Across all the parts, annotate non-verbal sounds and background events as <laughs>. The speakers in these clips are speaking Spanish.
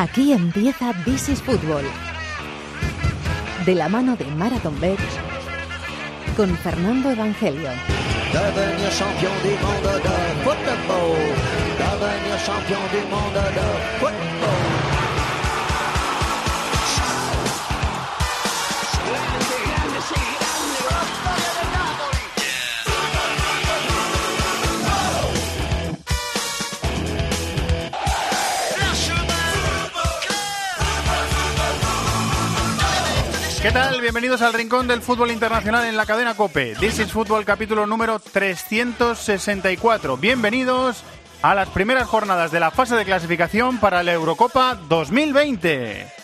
Aquí empieza This is Football. De la mano de Marathon Bet con Fernando Evangelio. ¿Qué tal? Bienvenidos al Rincón del Fútbol Internacional en la cadena COPE. This is Fútbol capítulo número 364. Bienvenidos a las primeras jornadas de la fase de clasificación para la Eurocopa 2020.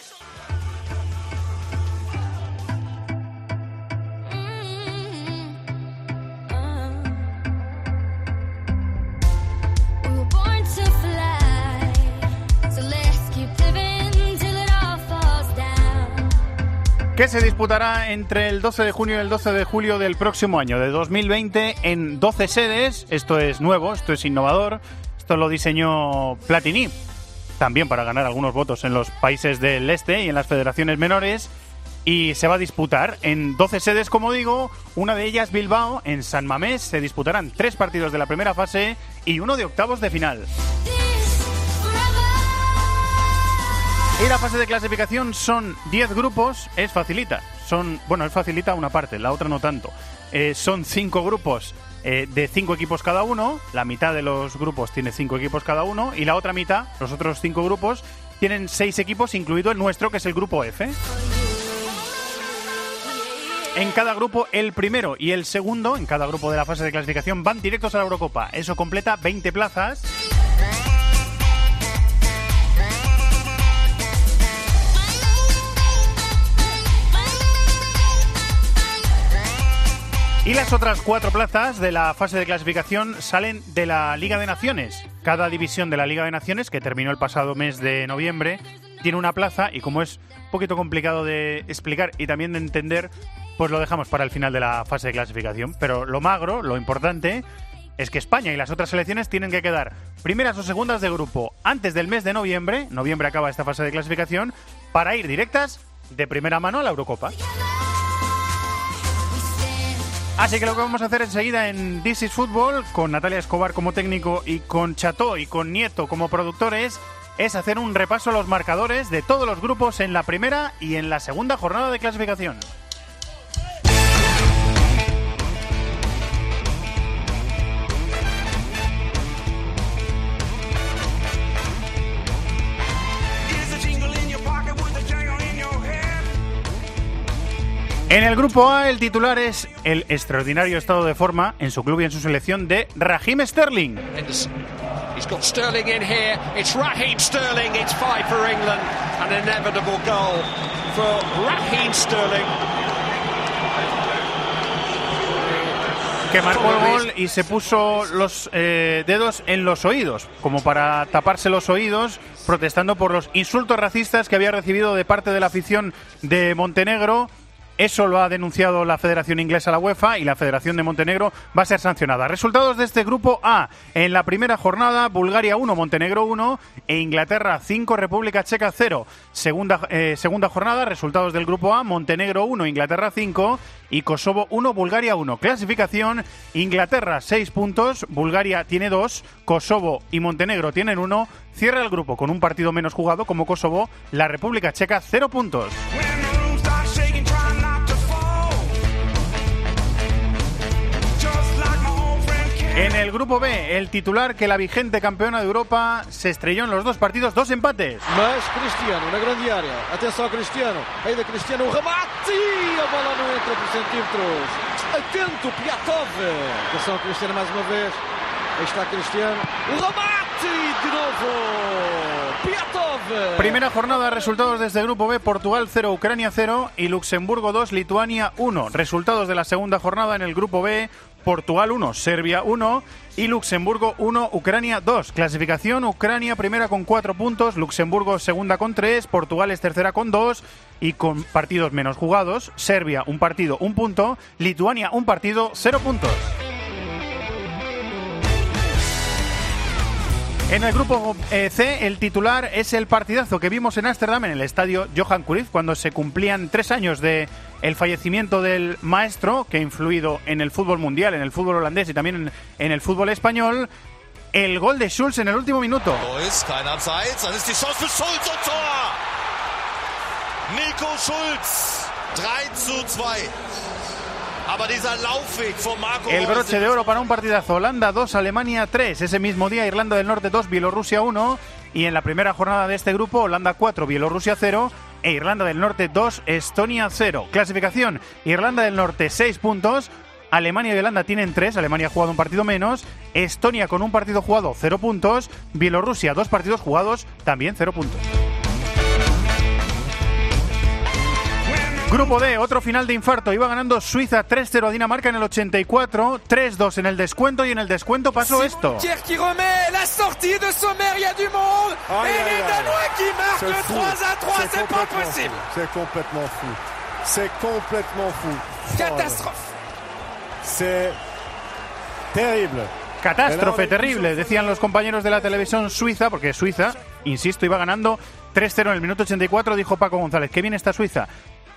Que se disputará entre el 12 de junio y el 12 de julio del próximo año, de 2020, en 12 sedes. Esto es nuevo, esto es innovador. Esto lo diseñó Platini, también para ganar algunos votos en los países del este y en las federaciones menores. Y se va a disputar en 12 sedes, como digo, una de ellas Bilbao, en San Mamés. Se disputarán tres partidos de la primera fase y uno de octavos de final. Y la fase de clasificación son 10 grupos, es facilita. Son, bueno, es facilita una parte, la otra no tanto. Eh, son 5 grupos eh, de 5 equipos cada uno, la mitad de los grupos tiene 5 equipos cada uno, y la otra mitad, los otros 5 grupos, tienen 6 equipos, incluido el nuestro, que es el grupo F. En cada grupo, el primero y el segundo, en cada grupo de la fase de clasificación, van directos a la Eurocopa. Eso completa 20 plazas. Y las otras cuatro plazas de la fase de clasificación salen de la Liga de Naciones. Cada división de la Liga de Naciones, que terminó el pasado mes de noviembre, tiene una plaza y como es un poquito complicado de explicar y también de entender, pues lo dejamos para el final de la fase de clasificación. Pero lo magro, lo importante, es que España y las otras selecciones tienen que quedar primeras o segundas de grupo antes del mes de noviembre, noviembre acaba esta fase de clasificación, para ir directas de primera mano a la Eurocopa. Así que lo que vamos a hacer enseguida en This is Football, con Natalia Escobar como técnico y con Cható y con Nieto como productores, es hacer un repaso a los marcadores de todos los grupos en la primera y en la segunda jornada de clasificación. En el grupo A, el titular es el extraordinario estado de forma en su club y en su selección de Raheem Sterling. He's got Sterling in here. It's Raheem Sterling. It's five for England. An inevitable goal for Raheem Sterling. que marcó el gol y se puso los eh, dedos en los oídos, como para taparse los oídos, protestando por los insultos racistas que había recibido de parte de la afición de Montenegro. Eso lo ha denunciado la Federación Inglesa, la UEFA, y la Federación de Montenegro va a ser sancionada. Resultados de este grupo A. En la primera jornada, Bulgaria 1, Montenegro 1 e Inglaterra 5, República Checa 0. Segunda, eh, segunda jornada, resultados del grupo A, Montenegro 1, Inglaterra 5 y Kosovo 1, Bulgaria 1. Clasificación, Inglaterra 6 puntos, Bulgaria tiene 2, Kosovo y Montenegro tienen 1. Cierra el grupo con un partido menos jugado como Kosovo, la República Checa 0 puntos. En el grupo B, el titular que la vigente campeona de Europa se estrelló en los dos partidos, dos empates. Mas Cristiano na grande área. Atenção Cristiano. Ainda Cristiano o remate. A bola não entra por centímetros. Atento Piatov. Atenção Cristiano mais uma vez. Aí está Cristiano. O remate de novo. Piatov. Primera jornada, resultados de este grupo B, Portugal 0, Ucrania 0 y Luxemburgo 2, Lituania 1. Resultados de la segunda jornada en el grupo B, Portugal 1, Serbia 1 y Luxemburgo 1, Ucrania 2. Clasificación, Ucrania primera con 4 puntos, Luxemburgo segunda con 3, Portugal es tercera con 2 y con partidos menos jugados, Serbia un partido, un punto, Lituania un partido, 0 puntos. En el grupo eh, C, el titular es el partidazo que vimos en Ámsterdam en el estadio Johan Cruyff cuando se cumplían tres años de fallecimiento del maestro que ha influido en el fútbol mundial, en el fútbol holandés y también en, el fútbol español. El gol de Schulz en el último minuto. Nico Schulz, 3 zu 2. El broche de oro para un partidazo. Holanda 2, Alemania 3. Ese mismo día Irlanda del Norte 2, Bielorrusia 1. Y en la primera jornada de este grupo, Holanda 4, Bielorrusia 0. E Irlanda del Norte 2, Estonia 0. Clasificación, Irlanda del Norte 6 puntos. Alemania y Holanda tienen 3, Alemania ha jugado un partido menos, Estonia con un partido jugado 0 puntos, Bielorrusia dos partidos jugados también 0 puntos. Grupo D, otro final de infarto. Iba ganando Suiza 3-0 a Dinamarca en el 84, 3-2 en el descuento y en el descuento pasó esto. Thiers qui remet la sortie de Sommer, il y a du monde. Aïe, et aïe, les aïe. Danois qui marquent C'est le fou. 3 à 3, c'est pas complètement possible. fou. C'est complètement fou. C'est complètement fou. Là là. Catastrophe. C'est terrible. Catástrofe terrible, decían los compañeros de la televisión suiza, porque Suiza, insisto, iba ganando 3-0 en el minuto 84, dijo Paco González. Qué bien está Suiza.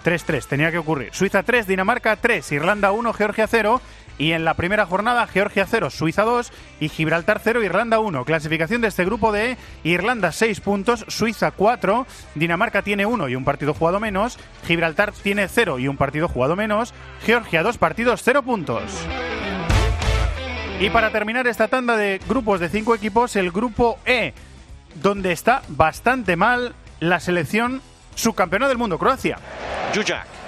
3-3, tenía que ocurrir. Suiza 3, Dinamarca 3, Irlanda 1, Georgia 0. Y en la primera jornada, Georgia 0, Suiza 2 y Gibraltar 0, Irlanda 1. Clasificación de este grupo de Irlanda 6 puntos, Suiza 4, Dinamarca tiene 1 y un partido jugado menos, Gibraltar tiene 0 y un partido jugado menos, Georgia 2 partidos 0 puntos. Y para terminar esta tanda de grupos de 5 equipos, el grupo E, donde está bastante mal la selección subcampeona del mundo, Croacia. Jujak.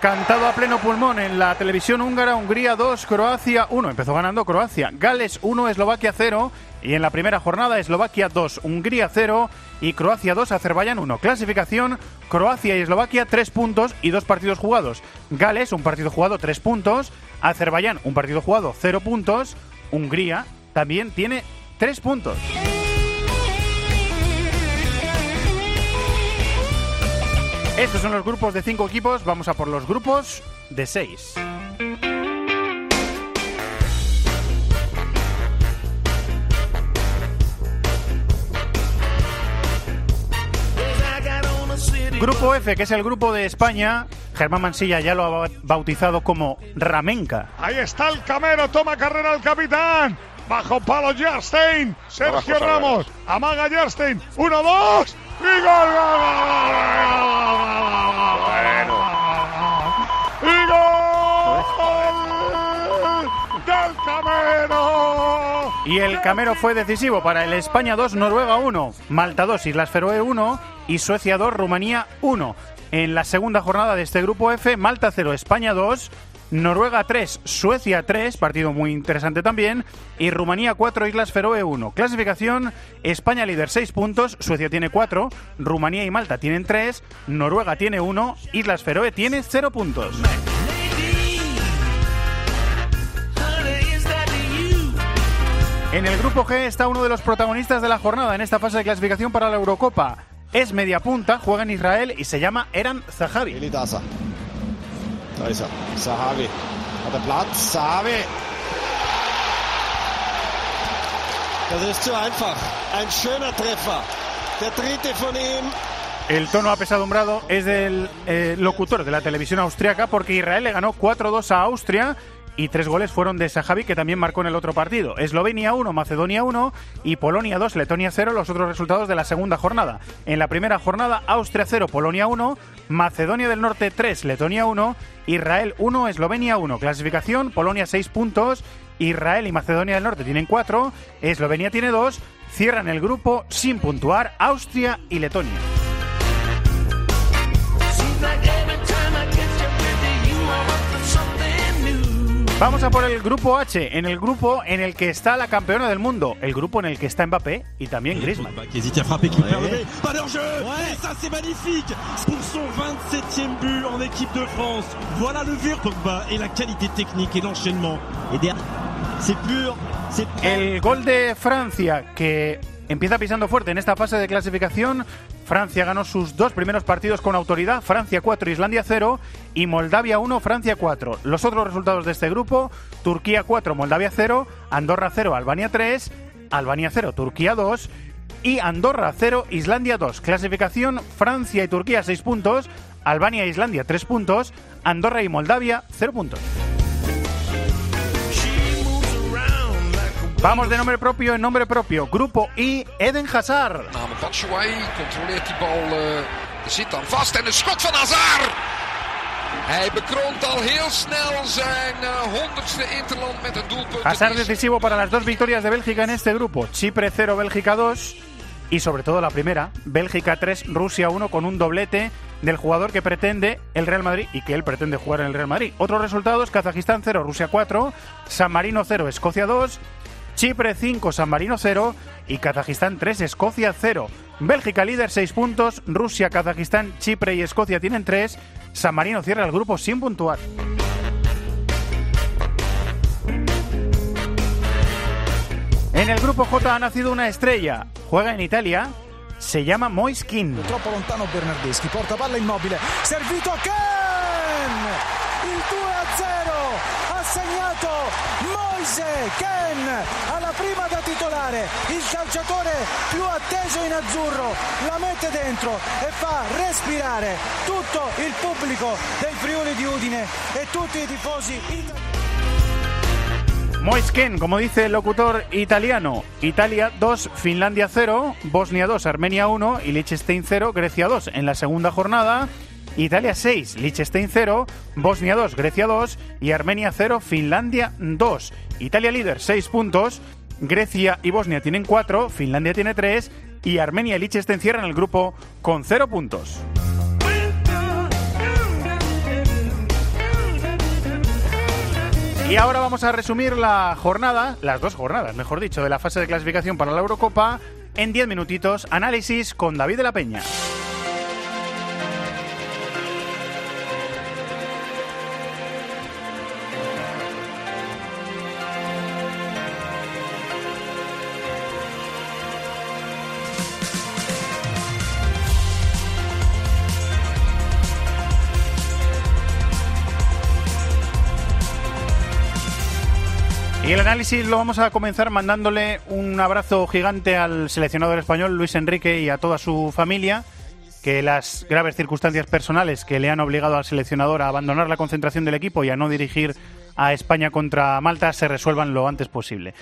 Cantado a pleno pulmón en la televisión húngara, Hungría 2, Croacia 1. Empezó ganando Croacia. Gales 1, Eslovaquia 0. Y en la primera jornada, Eslovaquia 2, Hungría 0 y Croacia 2, Azerbaiyán 1. Clasificación, Croacia y Eslovaquia 3 puntos y 2 partidos jugados. Gales, un partido jugado 3 puntos. Azerbaiyán, un partido jugado 0 puntos. Hungría también tiene 3 puntos. Estos son los grupos de 5 equipos. Vamos a por los grupos de 6. Grupo F, que es el grupo de España. Germán Mansilla ya lo ha bautizado como Ramenca. Ahí está el Camero, toma carrera el capitán. Bajo palo Jerstein, Sergio Ramos, amaga Jerstein, uno, dos, y gol, gol, gol, gol, Y el Camero fue decisivo para el España 2, Noruega 1, Malta 2, Islas Feroe 1 y Suecia 2, Rumanía 1. En la segunda jornada de este grupo F, Malta 0, España 2, Noruega 3, Suecia 3, partido muy interesante también, y Rumanía 4, Islas Feroe 1. Clasificación, España líder 6 puntos, Suecia tiene 4, Rumanía y Malta tienen 3, Noruega tiene 1, Islas Feroe tiene 0 puntos. En el grupo G está uno de los protagonistas de la jornada en esta fase de clasificación para la Eurocopa. Es media punta, juega en Israel y se llama Eran Zahavi. Das ist zu einfach. Ein schöner Treffer. Der dritte von ihm. El tono apesadumbrado es del eh, locutor de la televisión austriaca porque Israel le ganó 4-2 a Austria y tres goles fueron de Sahavi que también marcó en el otro partido. Eslovenia 1, Macedonia 1 y Polonia 2, Letonia 0, los otros resultados de la segunda jornada. En la primera jornada, Austria 0, Polonia 1, Macedonia del Norte 3, Letonia 1, Israel 1, Eslovenia 1. Clasificación, Polonia 6 puntos, Israel y Macedonia del Norte tienen 4, Eslovenia tiene 2, cierran el grupo sin puntuar Austria y Letonia. Vamos a por el grupo H, en el grupo en el que está la campeona del mundo, el grupo en el que está Mbappé y también Griezmann. Qui hésite à frapper, qui perd le but. Pas d'enjeu Et ça, c'est magnifique Pour son 27e but en équipe de France. Voilà le vir Pogba et la qualité technique et l'enchaînement. Et derrière, c'est pur, c'est El gol de Francia que empieza pisando fuerte en esta fase de clasificación Francia ganó sus dos primeros partidos con autoridad, Francia 4, Islandia 0 y Moldavia 1, Francia 4. Los otros resultados de este grupo, Turquía 4, Moldavia 0, Andorra 0, Albania 3, Albania 0, Turquía 2 y Andorra 0, Islandia 2. Clasificación, Francia y Turquía 6 puntos, Albania e Islandia 3 puntos, Andorra y Moldavia 0 puntos. Vamos de nombre propio en nombre propio. Grupo I, Eden Hazard. Name Batshuayi controleert die bal. eh, er zit dan vast en een schot van Hazard. Hij bekroont al heel snel zijn eh, honderdste interland met een doelpunt. Hazard decisivo para las dos victorias de Bélgica en este grupo. Chipre 0, Bélgica 2. Y sobre todo la primera, Bélgica 3, Rusia 1, con un doblete del jugador que pretende el Real Madrid y que él pretende jugar en el Real Madrid. Otros resultados, Kazajistán 0, Rusia 4, San Marino 0, Escocia 2, Chipre 5, San Marino 0 y Kazajistán 3, Escocia 0. Bélgica líder 6 puntos, Rusia, Kazajistán, Chipre y Escocia tienen 3. San Marino cierra el grupo sin puntuar. En el grupo J ha nacido una estrella. Juega en Italia. Se llama Moiskin. Troppo lontano Bernardeschi, porta palla immobile, servito Ken! Il 2 a 0, ha segnato Moise Ken alla prima da titolare, il calciatore più atteso in azzurro, la mette dentro e fa respirare tutto il pubblico del Friuli di Udine e tutti i tifosi italiani. Moisken, como dice el locutor italiano, Italia 2, Finlandia 0, Bosnia 2, Armenia 1 y Liechtenstein 0, Grecia 2. En la segunda jornada, Italia 6, Liechtenstein 0, Bosnia 2, Grecia 2 y Armenia 0, Finlandia 2. Italia líder 6 puntos, Grecia y Bosnia tienen 4, Finlandia tiene 3 y Armenia y Liechtenstein cierran el grupo con 0 puntos. Y ahora vamos a resumir la jornada, las dos jornadas, mejor dicho, de la fase de clasificación para la Eurocopa en 10 minutitos. Análisis con David de la Peña. Análisis lo vamos a comenzar mandándole un abrazo gigante al seleccionador español Luis Enrique y a toda su familia, que las graves circunstancias personales que le han obligado al seleccionador a abandonar la concentración del equipo y a no dirigir a España contra Malta se resuelvan lo antes posible.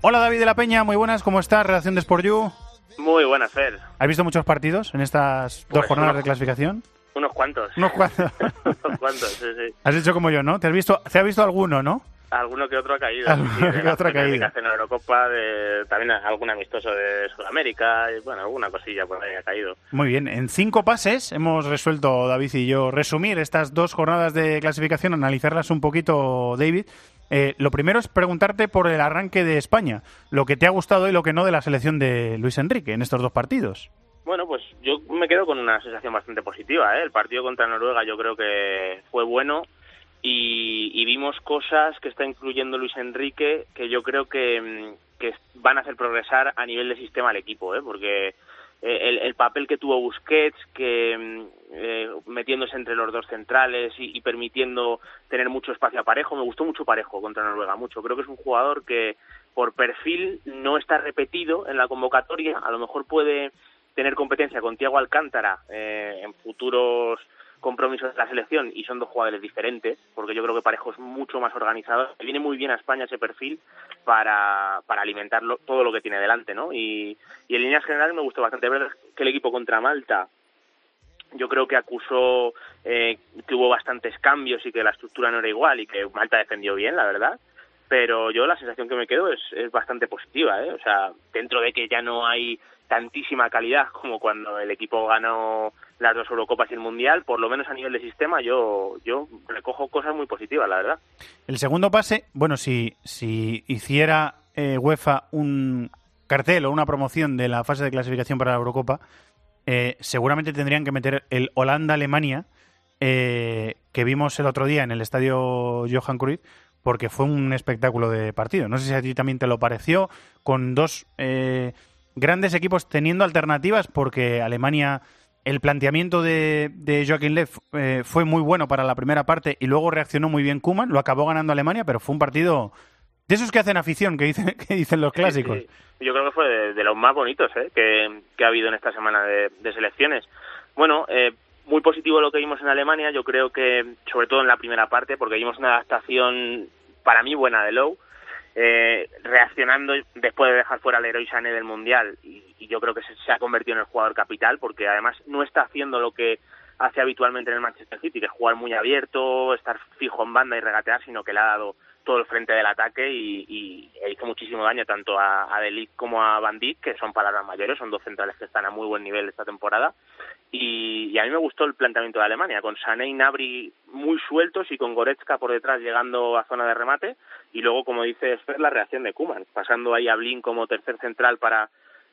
Hola David de la Peña, muy buenas, ¿cómo estás? Redacción de Sport You. Muy buenas, Fer. ¿Has visto muchos partidos en estas dos Pues jornadas unos- de clasificación? Unos cuantos. Unos cuantos. <laughs> Unos cuantos, sí, sí. Has hecho como yo, ¿no? ¿Te has visto, te ha visto alguno, no? Alguno que otro ha caído. Alguno que otro ha caído. a la Eurocopa, de, también algún amistoso de Sudamérica, y bueno, alguna cosilla por ahí ha caído. Muy bien, en cinco pases hemos resuelto, David y yo, resumir estas dos jornadas de clasificación, analizarlas un poquito, David. Eh, lo primero es preguntarte por el arranque de España, lo que te ha gustado y lo que no de la selección de Luis Enrique en estos dos partidos. Bueno, pues yo me quedo con una sensación bastante positiva. ¿eh? El partido contra Noruega yo creo que fue bueno y, y vimos cosas que está incluyendo Luis Enrique que yo creo que, mm, van a hacer progresar a nivel de sistema al equipo, ¿eh? porque eh, el, el papel que tuvo Busquets, que mm, eh, metiéndose entre los dos centrales y, y permitiendo tener mucho espacio a Parejo, me gustó mucho Parejo contra Noruega, mucho. Creo que es un jugador que por perfil no está repetido en la convocatoria, a lo mejor puede tener competencia con Tiago Alcántara eh, en futuros compromisos de la selección y son dos jugadores diferentes, porque yo creo que Parejo es mucho más organizado. Le viene muy bien a España ese perfil para, para alimentar todo lo que tiene delante, ¿no? Y, y en líneas generales me gustó bastante. Verdad que el equipo contra Malta yo creo que acusó eh, que hubo bastantes cambios y que la estructura no era igual y que Malta defendió bien, la verdad. Pero yo la sensación que me quedo es, es bastante positiva, ¿eh? O sea, dentro de que ya no hay tantísima calidad como cuando el equipo ganó las dos Eurocopas y el Mundial, por lo menos a nivel de sistema yo, yo recojo cosas muy positivas, la verdad. El segundo pase, bueno, si, si hiciera eh, UEFA un cartel o una promoción de la fase de clasificación para la Eurocopa, eh, seguramente tendrían que meter el Holanda-Alemania eh, que vimos el otro día en el estadio Johan Cruyff, porque fue un espectáculo de partido. No sé si a ti también te lo pareció, con dos grandes equipos teniendo alternativas porque Alemania el planteamiento de, de Joaquín Lev eh, fue muy bueno para la primera parte y luego reaccionó muy bien Kuman, lo acabó ganando Alemania, pero fue un partido de esos que hacen afición, que dicen, <laughs> que dicen los clásicos. Sí, sí. Yo creo que fue de, de los más bonitos ¿eh? que, que, ha habido en esta semana de, de selecciones. Bueno, eh, muy positivo lo que vimos en Alemania, yo creo que sobre todo en la primera parte, porque vimos una adaptación para mí buena de Lowe, eh, reaccionando después de dejar fuera al Leroy Sané del Mundial y, y yo creo que se, ha convertido en el jugador capital porque además no está haciendo lo que hace habitualmente en el Manchester City, que es jugar muy abierto, estar fijo en banda y regatear, sino que le ha dado todo el frente del ataque y, y hizo muchísimo daño tanto a, a Delic como a Van Dijk, que son palabras mayores, son dos centrales que están a muy buen nivel esta temporada. Y, a mí me gustó el planteamiento de Alemania, con Sané y Nabri muy sueltos y con Goretzka por detrás llegando a zona de remate. Y luego, como dice Sfer, la reacción de Kuman, pasando ahí a Blin como tercer central para,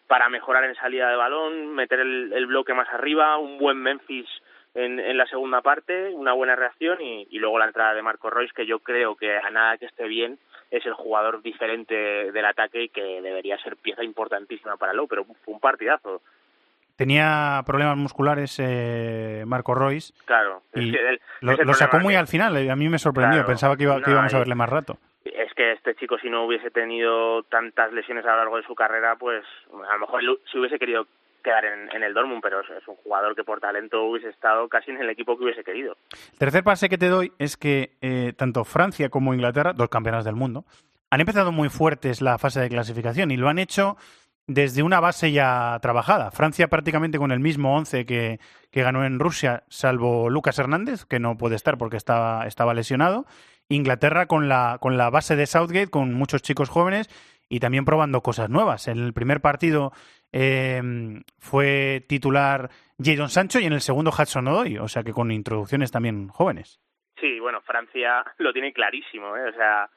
para mejorar en salida de balón, meter el, el bloque más arriba, un buen Memphis en, en la segunda parte, una buena reacción y, y luego la entrada de Marco Royce, que yo creo que a nada que esté bien es el jugador diferente del ataque y que debería ser pieza importantísima para Lowe, pero fue un partidazo. Tenía problemas musculares eh, Marco Royce. Claro. Y es que lo, lo sacó muy que... al final. A mí me sorprendió. Claro, Pensaba que, iba, no, que íbamos a verle más rato. Es que este chico, si no hubiese tenido tantas lesiones a lo largo de su carrera, pues a lo mejor si hubiese querido quedar en, en, el Dortmund, pero es un jugador que por talento hubiese estado casi en el equipo que hubiese querido. El tercer pase que te doy es que eh, tanto Francia como Inglaterra, dos campeonas del mundo, han empezado muy fuertes la fase de clasificación y lo han hecho desde una base ya trabajada. Francia prácticamente con el mismo once que, que ganó en Rusia, salvo Lucas Hernández, que no puede estar porque estaba, estaba lesionado. Inglaterra con la, con la base de Southgate, con muchos chicos jóvenes y también probando cosas nuevas. En el primer partido eh, fue titular Jadon Sancho y en el segundo Hudson Odoi, o sea que con introducciones también jóvenes. Sí, bueno, Francia lo tiene clarísimo, ¿eh? o sea,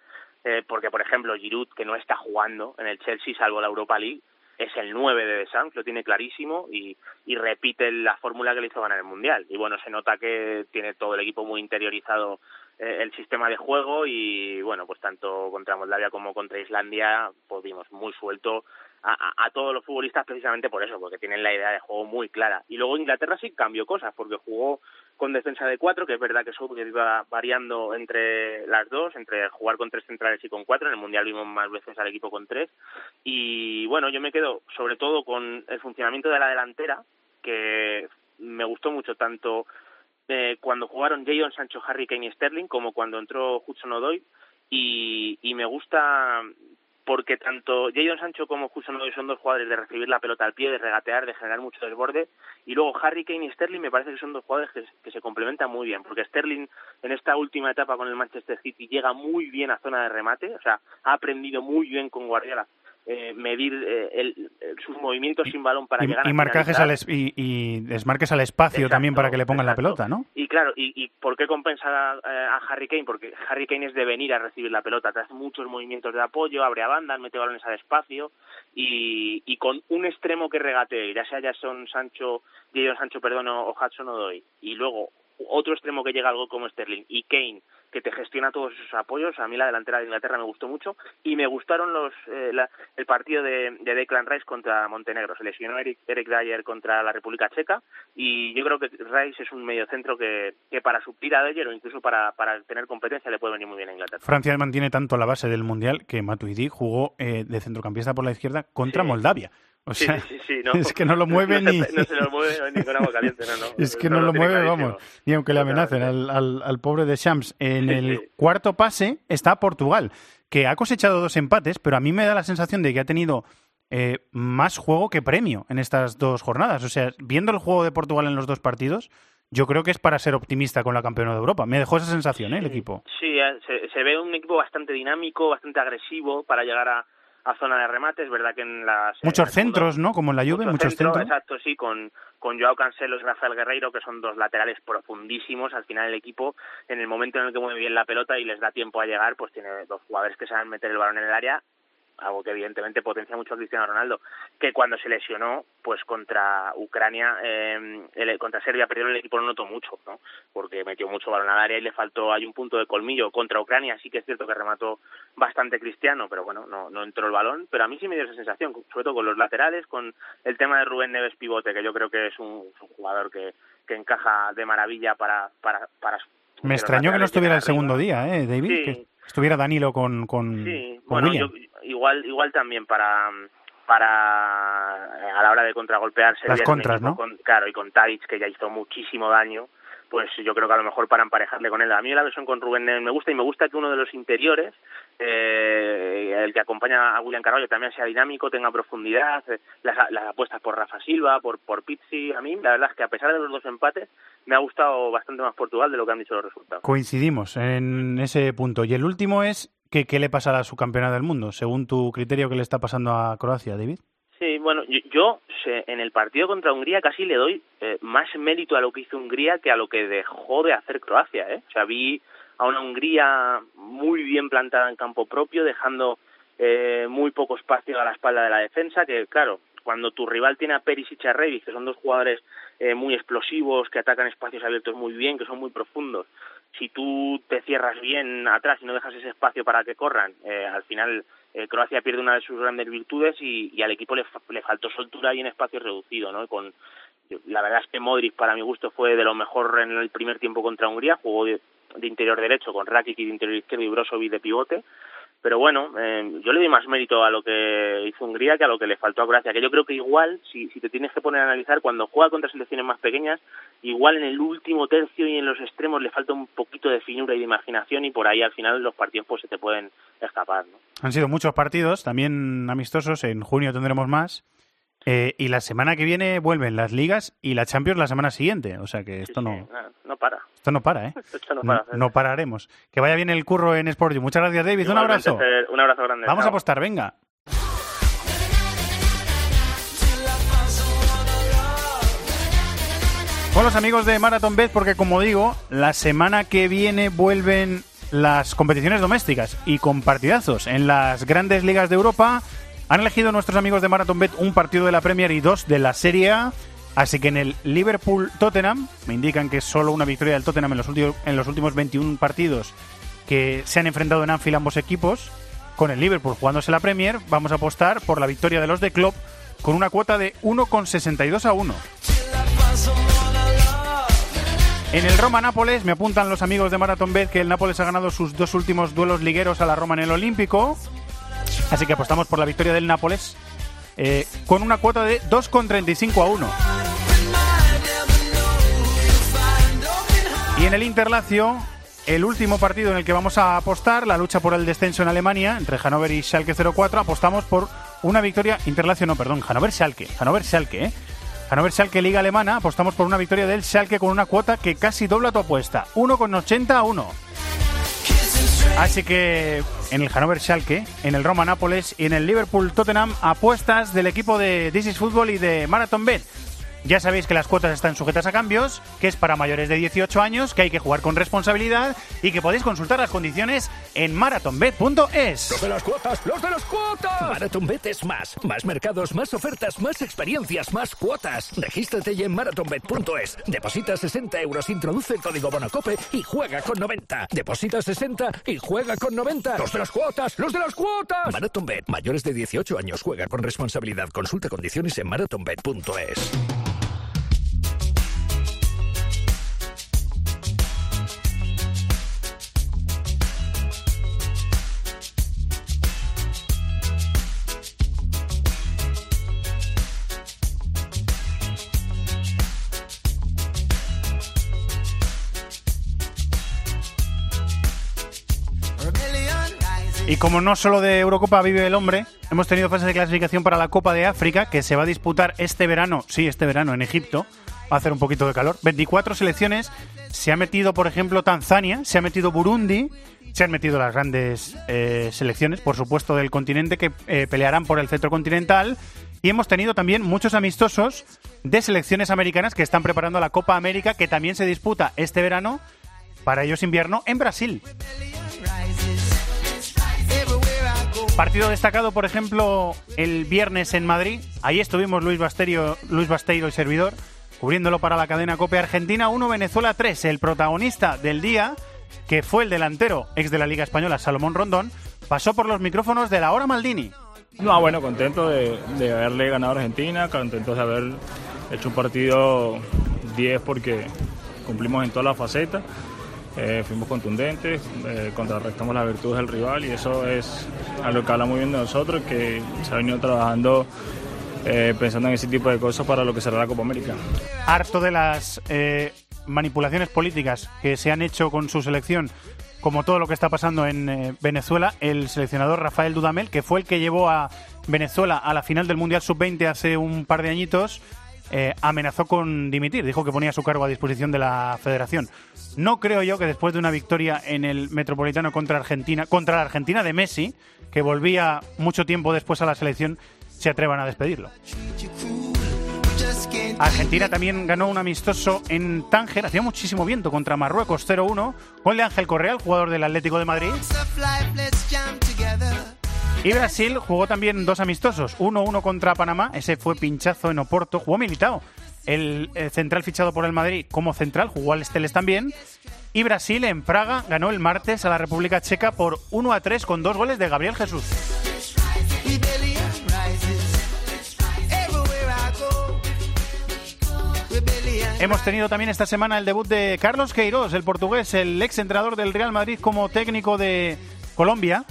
eh, porque por ejemplo Giroud, que no está jugando en el Chelsea salvo la Europa League, es el 9 de Deschamps, lo tiene clarísimo y, y repite la fórmula que le hizo ganar el Mundial. Y bueno, se nota que tiene todo el equipo muy interiorizado eh, el sistema de juego y bueno, pues tanto contra Moldavia como contra Islandia, pues vimos muy suelto a, a, a, todos los futbolistas precisamente por eso, porque tienen la idea de juego muy clara. Y luego Inglaterra sí cambió cosas, porque jugó con defensa de cuatro, que es verdad que Southgate iba variando entre las dos, entre jugar con tres centrales y con cuatro. En el Mundial vimos más veces al equipo con tres. Y bueno, yo me quedo sobre todo con el funcionamiento de la delantera, que me gustó mucho tanto eh, cuando jugaron Jadon Sancho, Harry Kane y Sterling, como cuando entró Hudson Odoi. Y, y me gusta porque tanto Jadon Sancho como Hudson Odoi son dos jugadores de recibir la pelota al pie, de regatear, de generar mucho desborde, y luego Harry Kane y Sterling me parece que son dos jugadores que, que, se complementan muy bien, porque Sterling en esta última etapa con el Manchester City llega muy bien a zona de remate, o sea, ha aprendido muy bien con Guardiola eh, medir eh, el, el, sus movimientos y, sin balón para y, llegar y marcajes al es, y, y, desmarques al espacio exacto, también para que le pongan exacto. la pelota, ¿no? Y claro, y, y ¿por qué compensa a, a, Harry Kane? Porque Harry Kane es de venir a recibir la pelota, te hace muchos movimientos de apoyo, abre a bandas, mete balones al espacio y, y con un extremo que regatee, ya sea ya son Sancho, Jadon Sancho, perdón, o Hudson Odoi, y luego otro extremo que llega algo como Sterling y Kane que te gestiona todos esos apoyos. A mí la delantera de Inglaterra me gustó mucho y me gustaron los eh, la, el partido de, de, Declan Rice contra Montenegro. Se lesionó Eric, Eric Dyer contra la República Checa y yo creo que Rice es un mediocentro que, que para suplir a Dyer o incluso para, para tener competencia le puede venir muy bien a Inglaterra. Francia mantiene tanto la base del Mundial que Matuidi jugó eh, de centrocampista por la izquierda contra sí. Moldavia. O sea, sí, sí, sí, no. <laughs> es que no lo mueve no ni... Se, no se lo mueve <laughs> ni con agua caliente, no, no. <laughs> Es que no, lo, mueve, vamos, ni aunque le amenacen al, al, al pobre de Shams. En el cuarto pase está Portugal, que ha cosechado dos empates, pero a mí me da la sensación de que ha tenido eh, más juego que premio en estas dos jornadas. O sea, viendo el juego de Portugal en los dos partidos, yo creo que es para ser optimista con la campeona de Europa. Me dejó esa sensación, ¿eh? El equipo. Sí, se, se ve un equipo bastante dinámico, bastante agresivo para llegar a a zona de remate. Es verdad que en las... Muchos en centros, ¿no? Como en la Juve, muchos, centro, centros. Exacto, sí, con, con Joao Cancelo y Rafael Guerreiro, que son dos laterales profundísimos. Al final el equipo, en el momento en el que mueve bien la pelota y les da tiempo a llegar, pues tiene dos jugadores que saben meter el balón en el área algo que evidentemente potencia mucho a Cristiano Ronaldo, que cuando se lesionó, pues contra Ucrania, eh, el- contra Serbia perdieron el equipo lo notó mucho, ¿no? Porque metió mucho balón al área y le faltó, hay un punto de colmillo. Contra Ucrania sí que es cierto que remató bastante Cristiano, pero bueno, no, no entró el balón, pero a mí sí me dio esa sensación, sobre todo con los laterales, con el tema de Rubén Neves pivote, que yo creo que es un, es un jugador que, que encaja de maravilla para... para, para Me extrañó que no estuviera el segundo día, ¿eh, David? Sí. Estuviera Danilo con, con, Sí, con bueno, William. yo, igual igual también para para eh, a la hora de contragolpear Serbia Las contras, ¿no? con- claro, y con Tadic que ya hizo muchísimo daño, pues yo creo que a lo mejor para emparejarle con él. A mí la versión con Rubén me gusta y me gusta que uno de los interiores, eh, el que acompaña a William Carvalho, también sea dinámico, tenga profundidad, eh, las, las apuestas por Rafa Silva, por, Pizzi. A mí la verdad es que a pesar de los dos empates, me ha gustado bastante más Portugal de lo que han dicho los resultados. Coincidimos en ese punto. Y el último es que qué le pasará a su campeona del mundo, según tu criterio, ¿qué le está pasando a Croacia, David? Bueno, yo, yo, en el partido contra Hungría casi le doy eh, más mérito a lo que hizo Hungría que a lo que dejó de hacer Croacia. ¿eh? O sea, vi a una Hungría muy bien plantada en campo propio, dejando eh, muy poco espacio a la espalda de la defensa, que claro, cuando tu rival tiene a Perisic y a que son dos jugadores eh, muy explosivos, que atacan espacios abiertos muy bien, que son muy profundos, si tú te cierras bien atrás y no dejas ese espacio para que corran, eh, al final eh, Croacia pierde una de sus grandes virtudes y, y al equipo le, le faltó soltura y en espacios reducidos, ¿no? Con, la verdad es que Modric, para mi gusto, fue de lo mejor en el primer tiempo contra Hungría, jugó de, de interior derecho con Rakitic de interior izquierdo y Brozovic de pivote, pero bueno, eh, yo le doy más mérito a lo que hizo Hungría que a lo que le faltó a Croacia, que yo creo que igual, si, si te tienes que poner a analizar, cuando juega contra selecciones más pequeñas, igual en el último tercio y en los extremos le falta un poquito de finura y de imaginación y por ahí al final los partidos pues se te pueden escapar, ¿no? Han sido muchos partidos, también amistosos. En junio tendremos más. Eh, y la semana que viene vuelven las ligas y la Champions la semana siguiente. O sea que esto no, no para. esto no para, ¿eh? <laughs> Esto no para. no pararemos. Que vaya bien el curro en Sport. Muchas gracias, David. Un abrazo. Un abrazo grande. Vamos a apostar, venga. Con los amigos de Marathon Bet, porque como digo, la semana que viene vuelven las competiciones domésticas y con partidazos en las grandes ligas de Europa. Han elegido nuestros amigos de Marathon Bet un partido de la Premier y dos de la Serie A. Así que en el Liverpool-Tottenham, me indican que solo una victoria del Tottenham en los, últimos, en los últimos 21 partidos que se han enfrentado en Anfield ambos equipos. Con el Liverpool jugándose la Premier, vamos a apostar por la victoria de los de Klopp con una cuota de 1,62 a 1. En el Roma-Nápoles me apuntan los amigos de Marathon Bet que el Nápoles ha ganado sus dos últimos duelos ligueros a la Roma en el Olímpico. Así que apostamos por la victoria del Nápoles eh, con una cuota de 2,35 a 1. Y en el Interlacio, el último partido en el que vamos a apostar, la lucha por el descenso en Alemania, entre Hannover y Schalke 04, apostamos por una victoria, Interlacio no, perdón, Hannover-Schalke, Hannover-Schalke, ¿eh? Hannover-Schalke Liga Alemana, apostamos por una victoria del Schalke con una cuota que casi dobla tu apuesta, 1,80 a 1. Así que en el Hannover Schalke, en el Roma Nápoles y en el Liverpool Tottenham, apuestas del equipo de This is Football y de Marathon Bet. Ya sabéis que las cuotas están sujetas a cambios, que es para mayores de 18 años, que hay que jugar con responsabilidad y que podéis consultar las condiciones en marathonbet.es. Los de las cuotas, los de las cuotas. MarathonBet es más. Más mercados, más ofertas, más experiencias, más cuotas. Regístrate ya en marathonbet.es. Deposita 60 euros, introduce el código Bonacope y juega con 90. Deposita 60 y juega con 90. Los de las cuotas, los de las cuotas. MarathonBet, mayores de 18 años, juega con responsabilidad. Consulta condiciones en marathonbet.es. Y como no solo de Eurocopa vive el hombre, hemos tenido fase de clasificación para la Copa de África, que se va a disputar este verano, sí, este verano en Egipto. Va a hacer un poquito de calor. 24 selecciones. Se ha metido, por ejemplo, Tanzania, se ha metido Burundi, se han metido las grandes eh, selecciones, por supuesto, del continente, que eh, pelearán por el centro continental. Y hemos tenido también muchos amistosos de selecciones americanas que están preparando la Copa América, que también se disputa este verano, para ellos invierno, en Brasil. Partido destacado, por ejemplo, el viernes en Madrid. Ahí estuvimos Luis Basterio, Luis Basteiro y servidor, cubriéndolo para la cadena COPE Argentina 1, Venezuela 3. El protagonista del día, que fue el delantero ex de la Liga Española, Salomón Rondón, pasó por los micrófonos de la hora Maldini. No, bueno, contento de, de haberle ganado a Argentina, contento de haber hecho un partido 10 porque cumplimos en todas las facetas, eh, fuimos contundentes, eh, contrarrestamos las virtudes del rival y eso es algo que habla muy bien de nosotros, que se ha venido trabajando eh, pensando en ese tipo de cosas para lo que será la Copa América. Harto de las eh, manipulaciones políticas que se han hecho con su selección, como todo lo que está pasando en eh, Venezuela, el seleccionador Rafael Dudamel, que fue el que llevó a Venezuela a la final del Mundial Sub-20 hace un par de añitos, eh, amenazó con dimitir. Dijo que ponía su cargo a disposición de la federación. No creo yo que después de una victoria en el Metropolitano contra Argentina, contra la Argentina de Messi, que volvía mucho tiempo después a la selección, se atrevan a despedirlo. Argentina también ganó un amistoso en Tánger, hacía muchísimo viento contra Marruecos 0-1, gol de Ángel Correa, jugador del Atlético de Madrid. Y Brasil jugó también dos amistosos, 1-1 contra Panamá, ese fue pinchazo en Oporto, jugó Militao, el, eh, central fichado por el Madrid como central, jugó al Esteles también. Y Brasil en Praga ganó el martes a la República Checa por 1-3 con dos goles de Gabriel Jesús. Hemos tenido también esta semana el debut de Carlos Queiroz, el portugués, el ex entrenador del Real Madrid como técnico de Colombia.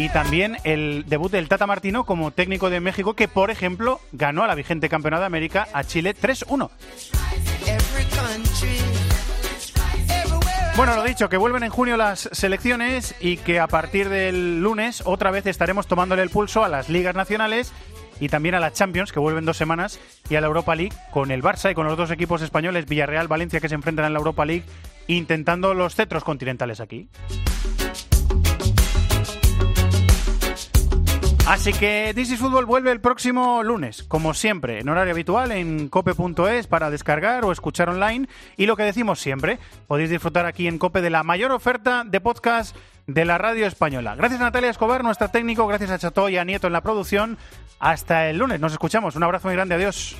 Y también el debut del Tata Martino como técnico de México, que por ejemplo ganó a la vigente campeona de América a Chile 3-1. Bueno, lo dicho, que vuelven en junio las selecciones y que a partir del lunes otra vez estaremos tomándole el pulso a las ligas nacionales y también a la Champions, que vuelven dos semanas, y a la Europa League con el Barça y con los dos equipos españoles, Villarreal, Valencia, que se enfrentan en la Europa League, intentando los cetros continentales aquí. Así que This is Fútbol vuelve el próximo lunes, como siempre, en horario habitual en cope.es para descargar o escuchar online. Y lo que decimos siempre, podéis disfrutar aquí en Cope de la mayor oferta de podcast de la radio española. Gracias a Natalia Escobar, nuestra técnico, gracias a Chato y a Nieto en la producción. Hasta el lunes, nos escuchamos. Un abrazo muy grande, adiós.